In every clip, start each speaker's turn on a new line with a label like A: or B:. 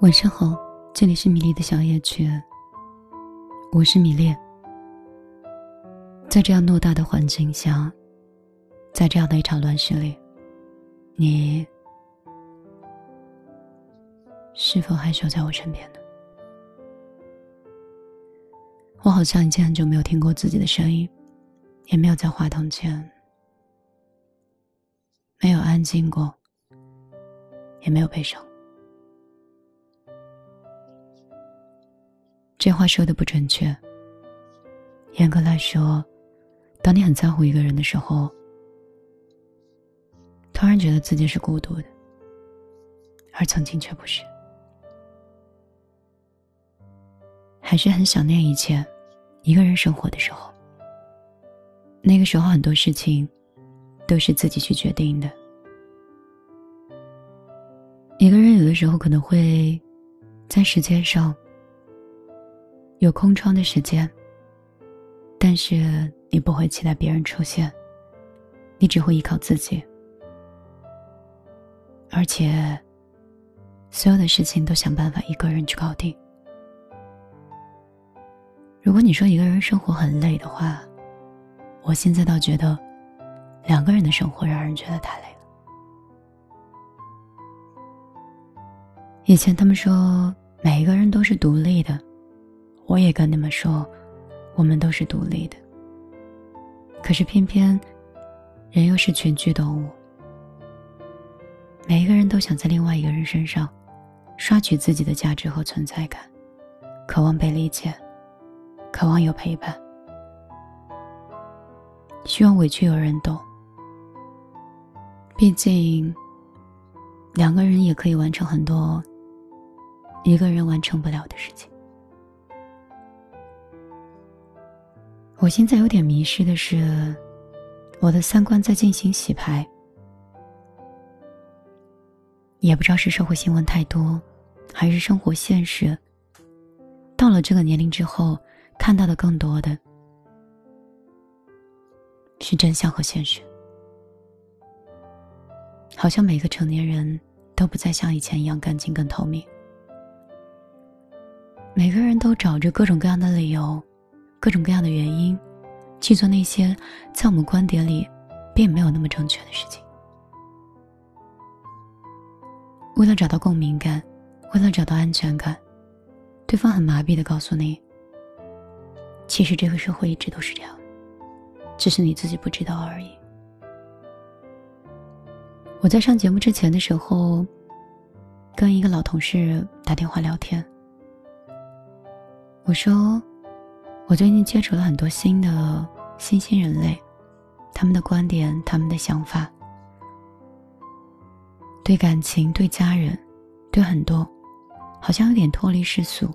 A: 晚上好，这里是米粒的小夜曲，我是米粒。在这样偌大的环境下，在这样的一场乱世里，你是否还守在我身边呢？我好像已经很久没有听过自己的声音，也没有在话筒前，没有安静过，也没有悲伤。这话说的不准确。严格来说，当你很在乎一个人的时候，突然觉得自己是孤独的，而曾经却不是。还是很想念以前一个人生活的时候。那个时候很多事情都是自己去决定的。一个人有的时候可能会在时间上。有空窗的时间，但是你不会期待别人出现，你只会依靠自己，而且所有的事情都想办法一个人去搞定。如果你说一个人生活很累的话，我现在倒觉得两个人的生活让人觉得太累了。以前他们说每一个人都是独立的。我也跟你们说，我们都是独立的。可是偏偏，人又是群居动物。每一个人都想在另外一个人身上，刷取自己的价值和存在感，渴望被理解，渴望有陪伴，希望委屈有人懂。毕竟，两个人也可以完成很多一个人完成不了的事情。我现在有点迷失的是，我的三观在进行洗牌，也不知道是社会新闻太多，还是生活现实。到了这个年龄之后，看到的更多的是真相和现实，好像每个成年人都不再像以前一样干净跟透明，每个人都找着各种各样的理由。各种各样的原因，去做那些在我们观点里并没有那么正确的事情。为了找到共鸣感，为了找到安全感，对方很麻痹的告诉你：“其实这个社会一直都是这样，只是你自己不知道而已。”我在上节目之前的时候，跟一个老同事打电话聊天，我说。我最近接触了很多新的新兴人类，他们的观点，他们的想法，对感情，对家人，对很多，好像有点脱离世俗，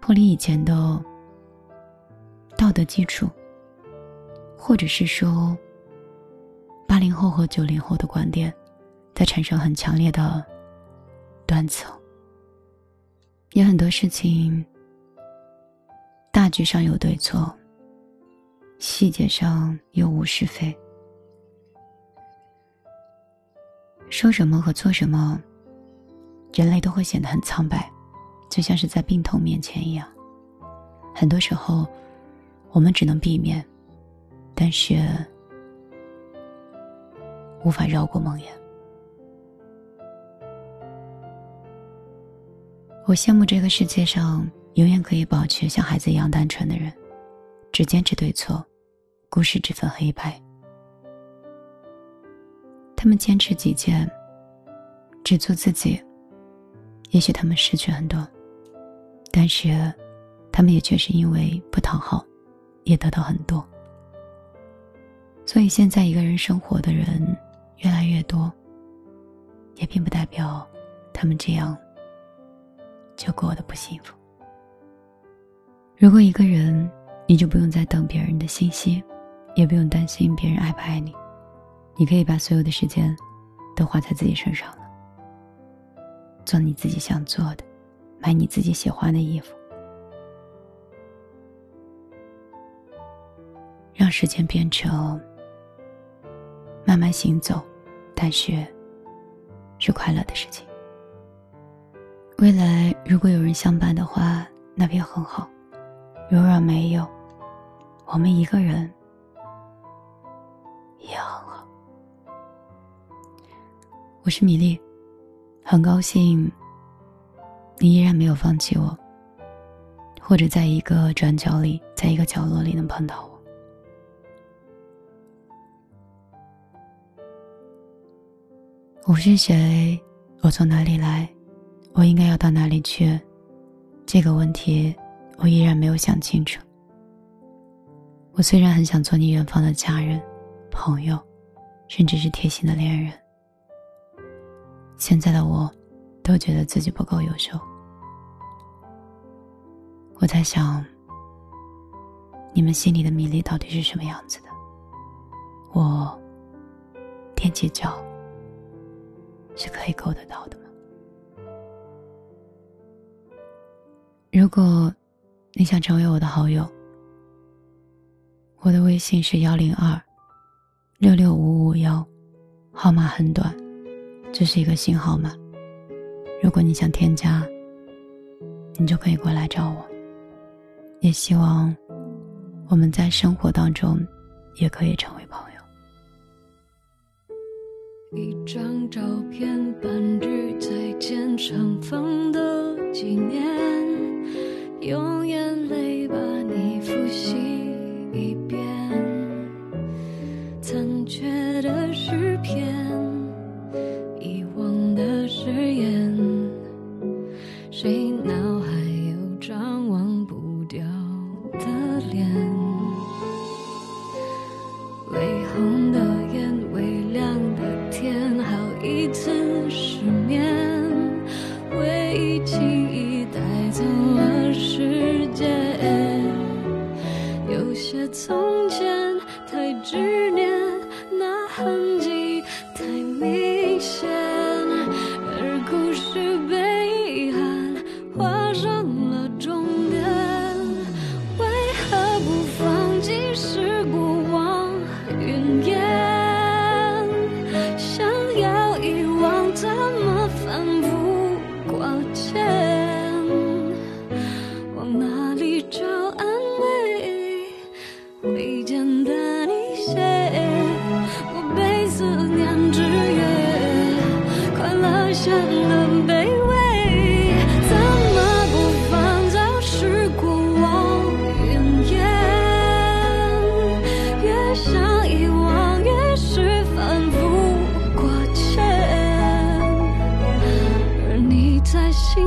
A: 脱离以前的道德基础，或者是说，八零后和九零后的观点，在产生很强烈的断层，有很多事情。大局上有对错，细节上又无是非。说什么和做什么，人类都会显得很苍白，就像是在病痛面前一样。很多时候，我们只能避免，但是无法绕过梦魇。我羡慕这个世界上。永远可以保持像孩子一样单纯的人，只坚持对错，故事只分黑白。他们坚持己见，只做自己。也许他们失去很多，但是他们也确实因为不讨好，也得到很多。所以现在一个人生活的人越来越多，也并不代表他们这样就过得不幸福。如果一个人，你就不用再等别人的信息，也不用担心别人爱不爱你，你可以把所有的时间都花在自己身上了。做你自己想做的，买你自己喜欢的衣服，让时间变成慢慢行走，但是是快乐的事情。未来如果有人相伴的话，那便很好；如若没有，我们一个人也很好。我是米粒，很高兴你依然没有放弃我，或者在一个转角里，在一个角落里能碰到我。我是谁？我从哪里来？我应该要到哪里去？这个问题，我依然没有想清楚。我虽然很想做你远方的家人、朋友，甚至是贴心的恋人，现在的我，都觉得自己不够优秀。我在想，你们心里的米粒到底是什么样子的？我踮起脚，是可以够得到的吗？如果你想成为我的好友，我的微信是幺零二六六五五幺，号码很短，这是一个新号码。如果你想添加，你就可以过来找我。也希望我们在生活当中也可以成为朋
B: 友。一张照片，半句再见，尘封的纪念。用眼泪把你复习一遍，残缺的诗篇，显的卑微怎么不放早是过往云烟？越想遗忘越是反复挂牵而你在心